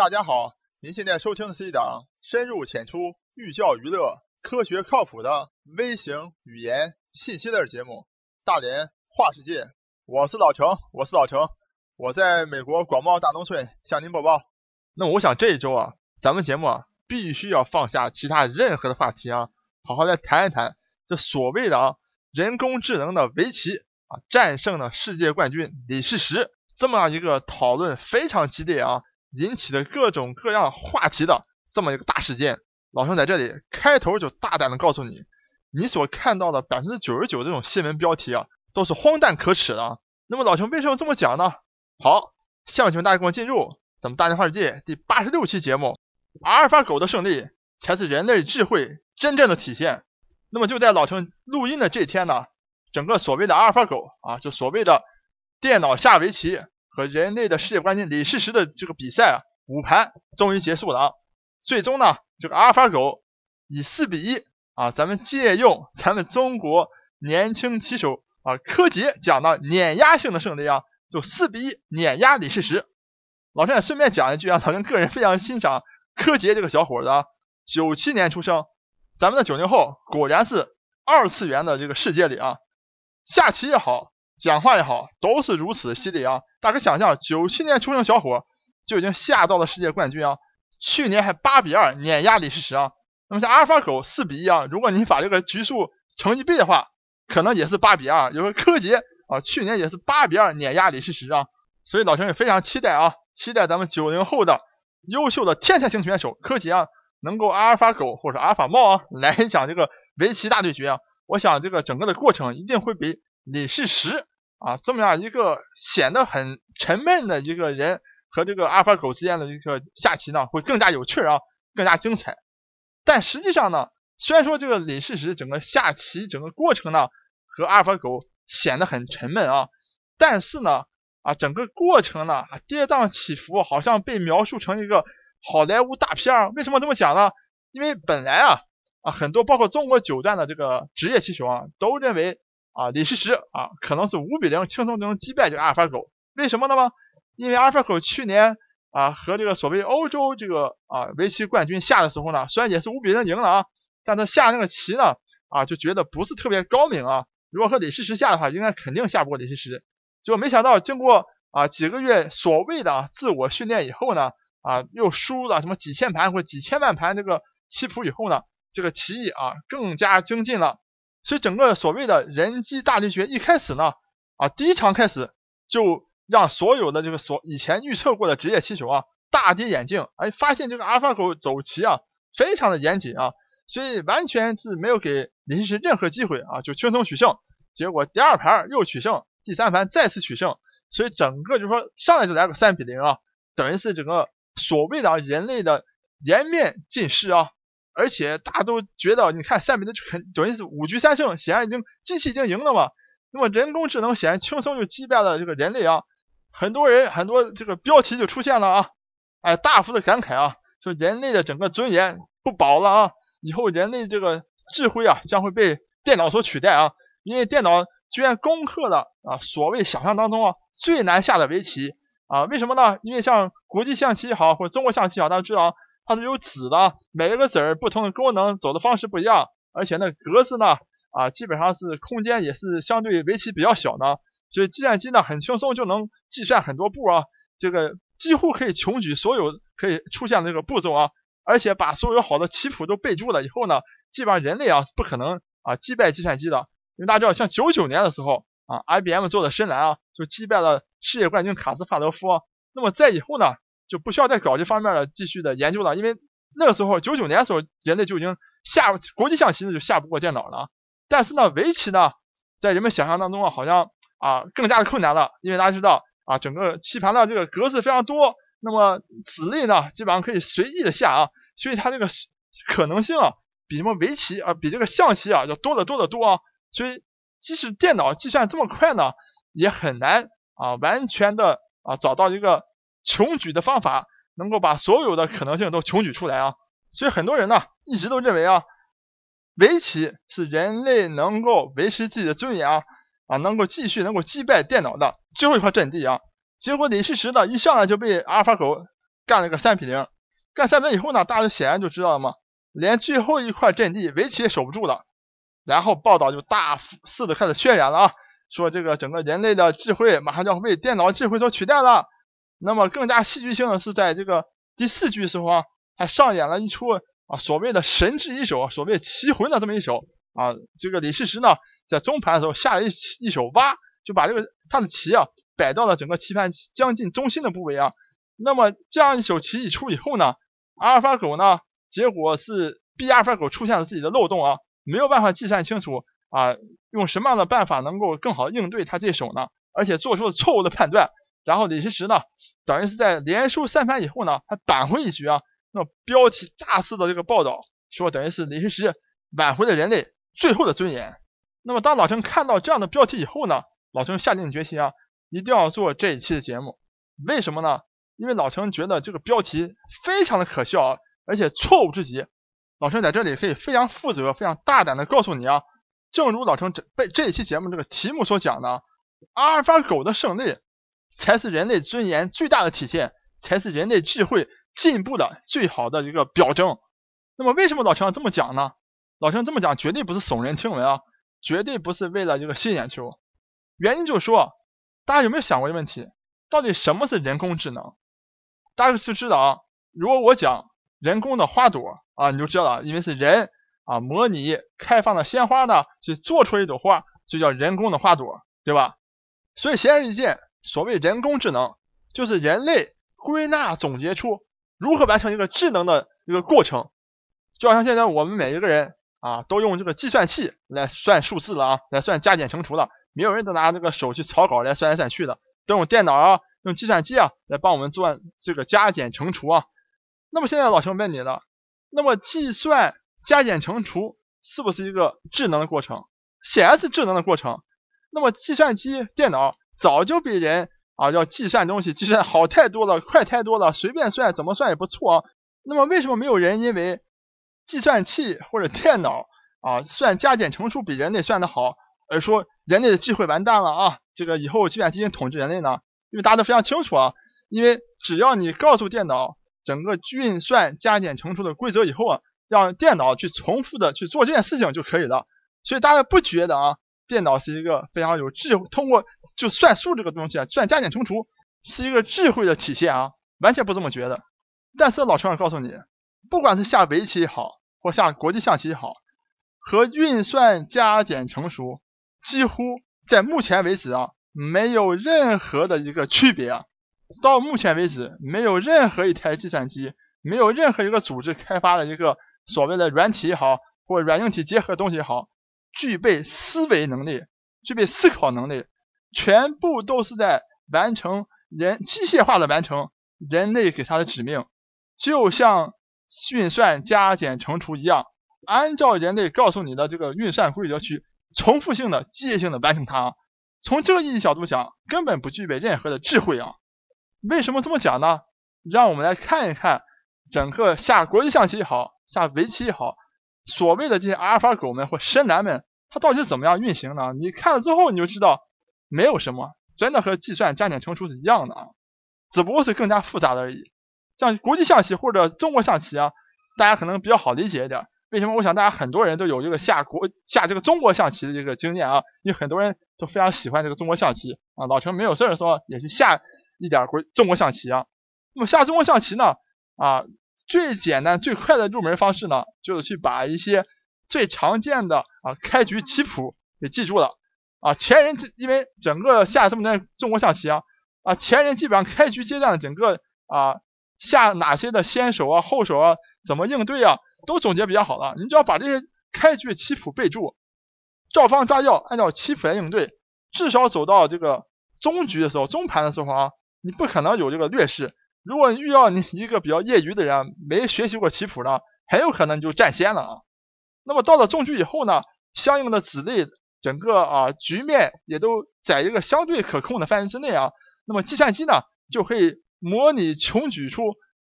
大家好，您现在收听的是一档深入浅出、寓教于乐、科学靠谱的微型语言信息类节目《大连话世界》。我是老程，我是老程，我在美国广袤大农村向您播报。那我想这一周啊，咱们节目啊，必须要放下其他任何的话题啊，好好来谈一谈这所谓的啊人工智能的围棋啊战胜了世界冠军李世石这么样一个讨论非常激烈啊。引起的各种各样话题的这么一个大事件，老陈在这里开头就大胆的告诉你，你所看到的百分之九十九这种新闻标题啊，都是荒诞可耻的。那么老陈为什么这么讲呢？好，下面请大家跟我进入咱们大电话世界第八十六期节目，阿尔法狗的胜利才是人类智慧真正的体现。那么就在老陈录音的这天呢，整个所谓的阿尔法狗啊，就所谓的电脑下围棋。和人类的世界冠军李世石的这个比赛啊，五盘终于结束了啊！最终呢，这个阿尔法狗以四比一啊，咱们借用咱们中国年轻棋手啊柯洁讲的碾压性的胜利啊，就四比一碾压李世石。老陈也顺便讲一句啊，老陈个人非常欣赏柯洁这个小伙子啊，九七年出生，咱们的九零后果然是二次元的这个世界里啊，下棋也好。讲话也好，都是如此犀利啊！大家想象，九七年出生小伙就已经下到了世界冠军啊！去年还八比二碾压李世石啊！那么像阿尔法狗四比一啊，如果你把这个局数乘一倍的话，可能也是八比二。有个柯洁啊，去年也是八比二碾压李世石啊！所以老陈也非常期待啊，期待咱们九零后的优秀的天才型选手柯洁啊，能够阿尔法狗或者阿尔法猫啊来讲这个围棋大对决啊！我想这个整个的过程一定会比李世石。啊，这么样一个显得很沉闷的一个人和这个阿尔法狗之间的一个下棋呢，会更加有趣啊，更加精彩。但实际上呢，虽然说这个李世石整个下棋整个过程呢和阿尔法狗显得很沉闷啊，但是呢啊整个过程呢跌宕起伏，好像被描述成一个好莱坞大片儿。为什么这么讲呢？因为本来啊啊很多包括中国九段的这个职业棋手啊都认为。啊，李世石啊，可能是五比零轻松就能击败这个阿尔法狗，为什么呢？因为阿尔法狗去年啊和这个所谓欧洲这个啊围棋冠军下的时候呢，虽然也是五比零赢了啊，但他下那个棋呢啊就觉得不是特别高明啊。如果和李世石下的话，应该肯定下不过李世石。结果没想到经过啊几个月所谓的自我训练以后呢，啊又输了什么几千盘或几千万盘这个棋谱以后呢，这个棋艺啊更加精进了。所以整个所谓的人机大对决一开始呢，啊，第一场开始就让所有的这个所以前预测过的职业棋手啊大跌眼镜，哎，发现这个阿尔法狗走棋啊非常的严谨啊，所以完全是没有给李世石任何机会啊，就轻松取胜。结果第二盘又取胜，第三盘再次取胜，所以整个就是说上来就来个三比零啊，等于是整个所谓的人类的颜面尽失啊。而且大家都觉得，你看三比零就肯等于是五局三胜，显然已经机器已经赢了嘛。那么人工智能显然轻松就击败了这个人类啊。很多人很多这个标题就出现了啊，哎，大幅的感慨啊，说人类的整个尊严不保了啊，以后人类这个智慧啊将会被电脑所取代啊，因为电脑居然攻克了啊所谓想象当中啊最难下的围棋啊，为什么呢？因为像国际象棋也好，或者中国象棋也好，大家知道。它是有子的，每一个子儿不同的功能，走的方式不一样，而且呢格子呢啊基本上是空间也是相对围棋比较小的，所以计算机呢很轻松就能计算很多步啊，这个几乎可以穷举所有可以出现的这个步骤啊，而且把所有好的棋谱都备注了以后呢，基本上人类啊不可能啊击败计算机的，因为大家知道像九九年的时候啊 IBM 做的深蓝啊就击败了世界冠军卡斯帕罗夫，那么在以后呢？就不需要再搞这方面的继续的研究了，因为那个时候九九年的时候，人类就已经下国际象棋呢就下不过电脑了。但是呢，围棋呢，在人们想象当中啊，好像啊更加的困难了，因为大家知道啊，整个棋盘的这个格子非常多，那么子类呢基本上可以随意的下啊，所以它这个可能性啊比什么围棋啊比这个象棋啊要多得多得多啊。所以即使电脑计算这么快呢，也很难啊完全的啊找到一个。穷举的方法能够把所有的可能性都穷举出来啊，所以很多人呢一直都认为啊，围棋是人类能够维持自己的尊严啊啊，能够继续能够击败电脑的最后一块阵地啊。结果李世石呢一上来就被阿尔法狗干了个三比零。干三比零以后呢，大家显然就知道了嘛，连最后一块阵地围棋也守不住了。然后报道就大肆的开始渲染了啊，说这个整个人类的智慧马上就要被电脑智慧所取代了。那么更加戏剧性的是，在这个第四局时候啊，还上演了一出啊所谓的神之一手，所谓棋魂的这么一手啊。这个李世石呢，在中盘的时候下了一一手挖，就把这个他的棋啊摆到了整个棋盘将近中心的部位啊。那么这样一手棋一出以后呢，阿尔法狗呢，结果是 B 阿尔法狗出现了自己的漏洞啊，没有办法计算清楚啊，用什么样的办法能够更好应对他这手呢？而且做出了错误的判断。然后李世石呢，等于是在连输三盘以后呢，还扳回一局啊。那标题大肆的这个报道说，等于是李世石挽回了人类最后的尊严。那么当老陈看到这样的标题以后呢，老陈下定决心啊，一定要做这一期的节目。为什么呢？因为老陈觉得这个标题非常的可笑啊，而且错误至极。老陈在这里可以非常负责、非常大胆的告诉你啊，正如老陈这被这一期节目这个题目所讲的，阿尔法狗的胜利。才是人类尊严最大的体现，才是人类智慧进步的最好的一个表征。那么，为什么老陈要这么讲呢？老陈这么讲绝对不是耸人听闻啊，绝对不是为了这个吸引眼球。原因就是说，大家有没有想过一个问题？到底什么是人工智能？大家就知道啊，如果我讲人工的花朵啊，你就知道了，因为是人啊模拟开放的鲜花呢，去做出一朵花，就叫人工的花朵，对吧？所以显而易见。所谓人工智能，就是人类归纳总结出如何完成一个智能的一个过程。就好像现在我们每一个人啊，都用这个计算器来算数字了啊，来算加减乘除了。没有人再拿这个手去草稿来算来算去的，都用电脑啊，用计算机啊来帮我们做这个加减乘除啊。那么现在老陈问你了，那么计算加减乘除是不是一个智能的过程？显然是智能的过程。那么计算机、电脑。早就比人啊要计算东西计算好太多了，快太多了，随便算怎么算也不错啊。那么为什么没有人因为计算器或者电脑啊算加减乘除比人类算的好，而说人类的智慧完蛋了啊？这个以后计算机统治人类呢？因为大家都非常清楚啊，因为只要你告诉电脑整个运算加减乘除的规则以后啊，让电脑去重复的去做这件事情就可以了。所以大家不觉得啊？电脑是一个非常有智，通过就算数这个东西啊，算加减乘除是一个智慧的体现啊，完全不这么觉得。但是老陈要告诉你，不管是下围棋也好，或下国际象棋也好，和运算加减乘除几乎在目前为止啊，没有任何的一个区别啊。到目前为止，没有任何一台计算机，没有任何一个组织开发的一个所谓的软体也好，或软硬体结合的东西也好。具备思维能力，具备思考能力，全部都是在完成人机械化的完成人类给他的指命，就像运算加减乘除一样，按照人类告诉你的这个运算规则去重复性的机械性的完成它。从这个意义角度讲，根本不具备任何的智慧啊！为什么这么讲呢？让我们来看一看整个下国际象棋也好，下围棋也好。所谓的这些阿尔法狗们或深蓝们，它到底是怎么样运行呢？你看了之后你就知道，没有什么，真的和计算加减乘除是一样的啊，只不过是更加复杂的而已。像国际象棋或者中国象棋啊，大家可能比较好理解一点。为什么？我想大家很多人都有这个下国下这个中国象棋的这个经验啊，因为很多人都非常喜欢这个中国象棋啊。老陈没有事的时候也去下一点国中国象棋啊。那么下中国象棋呢啊？最简单最快的入门方式呢，就是去把一些最常见的啊开局棋谱也记住了啊。前人因为整个下这么多年中国象棋啊啊，前人基本上开局阶段的整个啊下哪些的先手啊后手啊怎么应对啊，都总结比较好了。你只要把这些开局棋谱备注，照方抓药，按照棋谱来应对，至少走到这个中局的时候、中盘的时候啊，你不可能有这个劣势。如果遇到你一个比较业余的人，没学习过棋谱呢，很有可能你就占先了啊。那么到了中局以后呢，相应的子类整个啊局面也都在一个相对可控的范围之内啊。那么计算机呢就可以模拟穷举出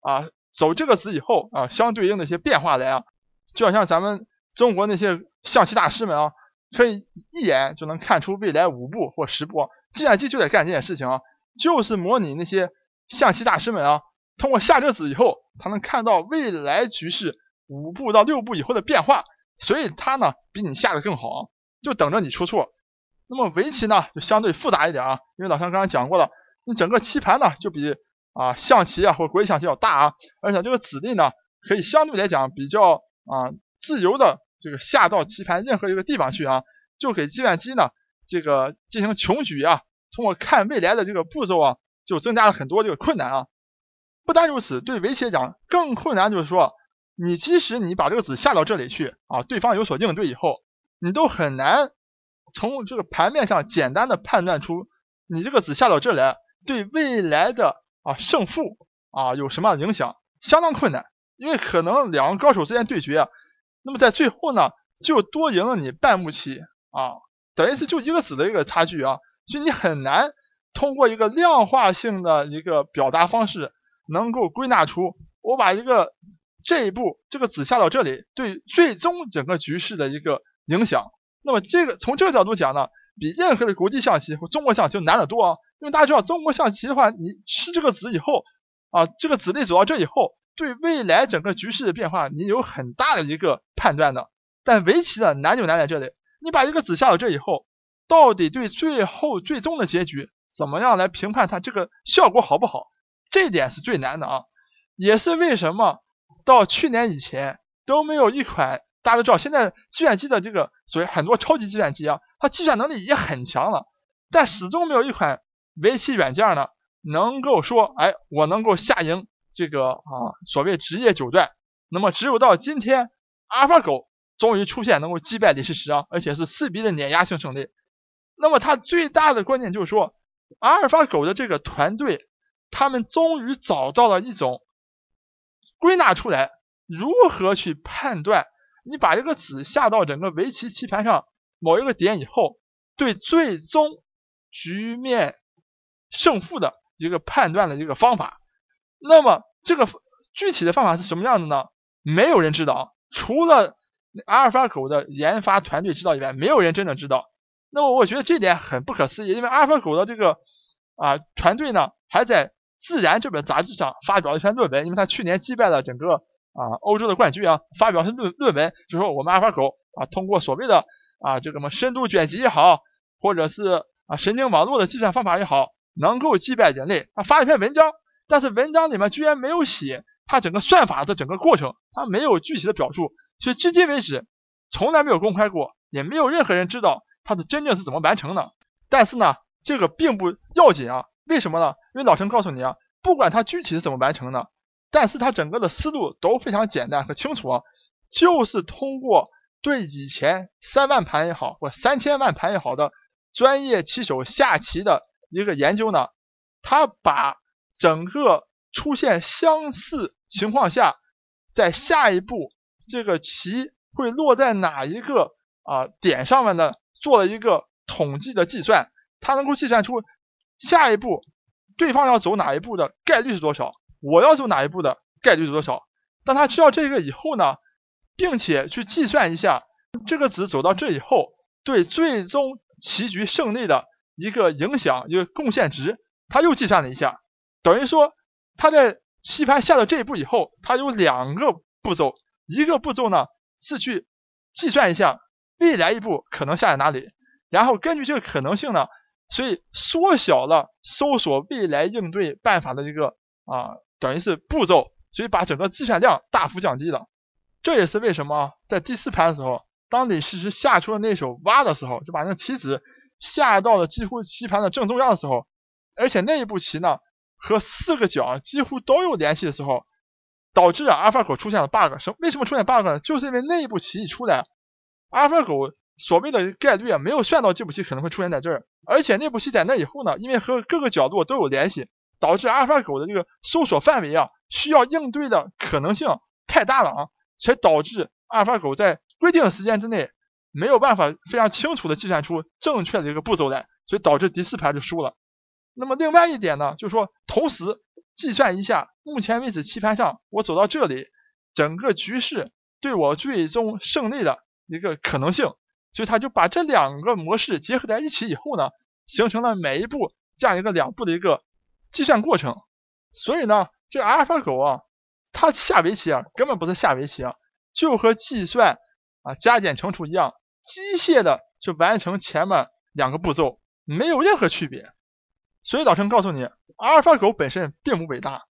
啊走这个子以后啊相对应的一些变化来啊。就好像咱们中国那些象棋大师们啊，可以一眼就能看出未来五步或十步，计算机就在干这件事情啊，就是模拟那些。象棋大师们啊，通过下这子以后，他能看到未来局势五步到六步以后的变化，所以他呢比你下的更好，就等着你出错。那么围棋呢就相对复杂一点啊，因为老张刚刚讲过了，你整个棋盘呢就比啊象棋啊或国际象棋要大啊，而且这个子力呢可以相对来讲比较啊自由的这个下到棋盘任何一个地方去啊，就给计算机呢这个进行穷举啊，通过看未来的这个步骤啊，就增加了很多这个困难啊。不单如此，对围棋来讲更困难，就是说，你即使你把这个子下到这里去啊，对方有所应对以后，你都很难从这个盘面上简单的判断出你这个子下到这来对未来的啊胜负啊有什么样的影响，相当困难。因为可能两个高手之间对决，那么在最后呢，就多赢了你半步棋啊，等于是就一个子的一个差距啊，所以你很难通过一个量化性的一个表达方式。能够归纳出我把一个这一步这个子下到这里对最终整个局势的一个影响，那么这个从这个角度讲呢，比任何的国际象棋或中国象棋难得多啊。因为大家知道中国象棋的话，你吃这个子以后啊，这个子力走到这以后，对未来整个局势的变化你有很大的一个判断的。但围棋的难就难在这里，你把一个子下到这以后，到底对最后最终的结局怎么样来评判它这个效果好不好？这一点是最难的啊，也是为什么到去年以前都没有一款大家都知道，现在计算机的这个所谓很多超级计算机啊，它计算能力也很强了，但始终没有一款围棋软件呢能够说，哎，我能够下赢这个啊所谓职业九段。那么只有到今天，阿尔法狗终于出现能够击败李世石啊，而且是四比的碾压性胜利。那么它最大的关键就是说，阿尔法狗的这个团队。他们终于找到了一种归纳出来如何去判断你把这个子下到整个围棋棋盘上某一个点以后，对最终局面胜负的一个判断的一个方法。那么这个具体的方法是什么样的呢？没有人知道，除了阿尔法狗的研发团队知道以外，没有人真的知道。那么我觉得这点很不可思议，因为阿尔法狗的这个啊团队呢还在。自然这本杂志上发表了一篇论文，因为他去年击败了整个啊欧洲的冠军啊，发表是论论文，就说我们阿尔法狗啊通过所谓的啊这个什么深度卷积也好，或者是啊神经网络的计算方法也好，能够击败人类。他发一篇文章，但是文章里面居然没有写他整个算法的整个过程，他没有具体的表述，所以至今为止从来没有公开过，也没有任何人知道他的真正是怎么完成的。但是呢，这个并不要紧啊。为什么呢？因为老陈告诉你啊，不管他具体是怎么完成的，但是他整个的思路都非常简单和清楚啊，就是通过对以前三万盘也好，或三千万盘也好的专业棋手下棋的一个研究呢，他把整个出现相似情况下，在下一步这个棋会落在哪一个啊点上面呢，做了一个统计的计算，他能够计算出。下一步，对方要走哪一步的概率是多少？我要走哪一步的概率是多少？当他知道这个以后呢，并且去计算一下这个子走到这以后对最终棋局胜利的一个影响、一个贡献值，他又计算了一下，等于说他在棋盘下到这一步以后，他有两个步骤，一个步骤呢是去计算一下未来一步可能下在哪里，然后根据这个可能性呢。所以缩小了搜索未来应对办法的一个啊，等于是步骤，所以把整个计算量大幅降低了。这也是为什么在第四盘的时候，当李世石下出了那手挖的时候，就把那棋子下到了几乎棋盘的正中央的时候，而且那一步棋呢和四个角几乎都有联系的时候，导致啊阿尔法狗出现了 bug。什为什么出现 bug 呢？就是因为那一步棋一出来，阿尔法狗。所谓的概率啊，没有算到这步棋可能会出现在这儿，而且那步棋在那以后呢，因为和各个角度都有联系，导致阿尔法狗的这个搜索范围啊，需要应对的可能性太大了啊，才导致阿尔法狗在规定的时间之内没有办法非常清楚的计算出正确的一个步骤来，所以导致第四盘就输了。那么另外一点呢，就是说同时计算一下目前为止棋盘上我走到这里，整个局势对我最终胜利的一个可能性。所以他就把这两个模式结合在一起以后呢，形成了每一步这样一个两步的一个计算过程。所以呢，这阿尔法狗啊，它下围棋啊，根本不是下围棋啊，就和计算啊加减乘除一样，机械的去完成前面两个步骤，没有任何区别。所以老陈告诉你，阿尔法狗本身并不伟大，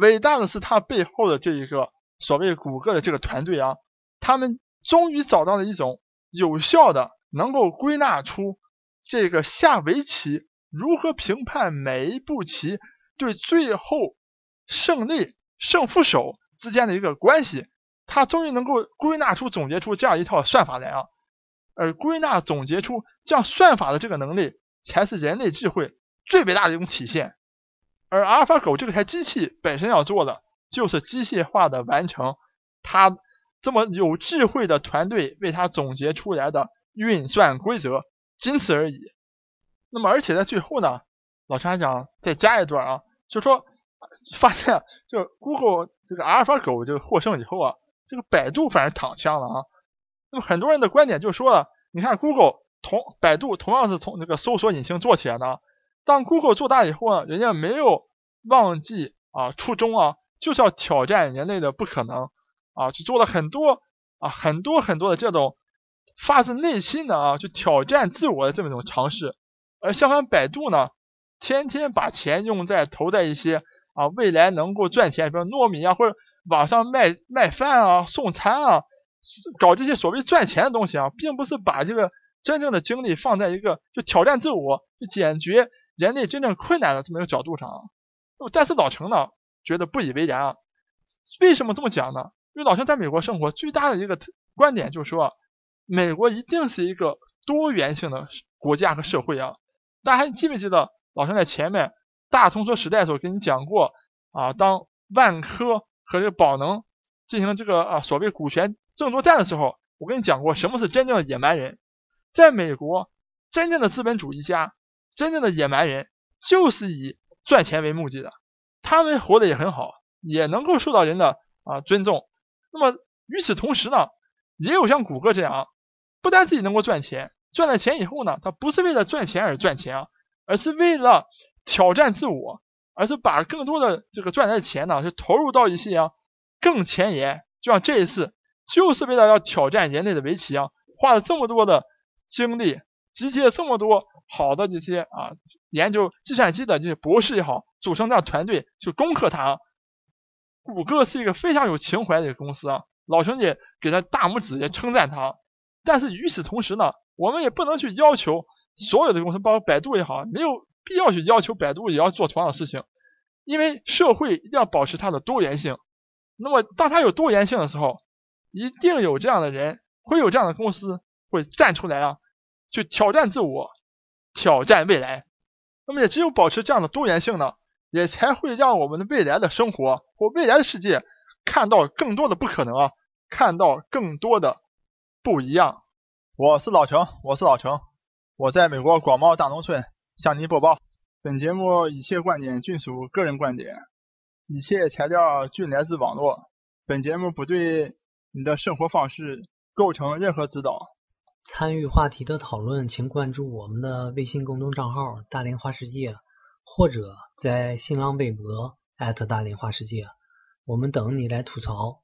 伟大的是它背后的这一个所谓谷歌的这个团队啊，他们终于找到了一种有效的，能够归纳出这个下围棋如何评判每一步棋对最后。胜利、胜负手之间的一个关系，他终于能够归纳出、总结出这样一套算法来啊！而归纳、总结出这样算法的这个能力，才是人类智慧最伟大的一种体现。而阿尔法狗这台机器本身要做的，就是机械化的完成它这么有智慧的团队为他总结出来的运算规则，仅此而已。那么，而且在最后呢，老陈还想再加一段啊，就说。发现就 Google 这个阿尔法狗这个获胜以后啊，这个百度反而躺枪了啊。那么很多人的观点就说了，你看 Google 同百度同样是从这个搜索引擎做起来的，当 Google 做大以后呢，人家没有忘记啊初衷啊，就是要挑战人类的不可能啊，去做了很多啊很多很多的这种发自内心的啊去挑战自我的这么一种尝试。而相反，百度呢，天天把钱用在投在一些。啊，未来能够赚钱，比如糯米啊，或者网上卖卖饭啊、送餐啊，搞这些所谓赚钱的东西啊，并不是把这个真正的精力放在一个就挑战自我、就解决人类真正困难的这么一个角度上。但是老程呢，觉得不以为然啊。为什么这么讲呢？因为老陈在美国生活，最大的一个观点就是说，美国一定是一个多元性的国家和社会啊。大家还记不记得老陈在前面？大通车时代的时候，跟你讲过啊，当万科和这个宝能进行这个啊所谓股权争夺战的时候，我跟你讲过什么是真正的野蛮人。在美国，真正的资本主义家，真正的野蛮人就是以赚钱为目的的，他们活得也很好，也能够受到人的啊尊重。那么与此同时呢，也有像谷歌这样，不但自己能够赚钱，赚了钱以后呢，他不是为了赚钱而赚钱啊，而是为了。挑战自我，而是把更多的这个赚来的钱呢，是投入到一些啊更前沿。就像这一次，就是为了要挑战人类的围棋啊，花了这么多的精力，集结了这么多好的这些啊研究计算机的这些博士也好，组成这样团队去攻克它。谷歌是一个非常有情怀的一个公司啊，老兄弟给他大拇指，也称赞他。但是与此同时呢，我们也不能去要求所有的公司，包括百度也好，没有。必要去要求百度也要做同样的事情，因为社会一定要保持它的多元性。那么，当它有多元性的时候，一定有这样的人，会有这样的公司会站出来啊，去挑战自我，挑战未来。那么，也只有保持这样的多元性呢，也才会让我们的未来的生活或未来的世界看到更多的不可能啊，看到更多的不一样。我是老程，我是老程，我在美国广袤大农村。向您播报，本节目一切观点均属个人观点，一切材料均来自网络。本节目不对你的生活方式构成任何指导。参与话题的讨论，请关注我们的微信公众账号“大连花世界”，或者在新浪微博艾特大连花世界，我们等你来吐槽。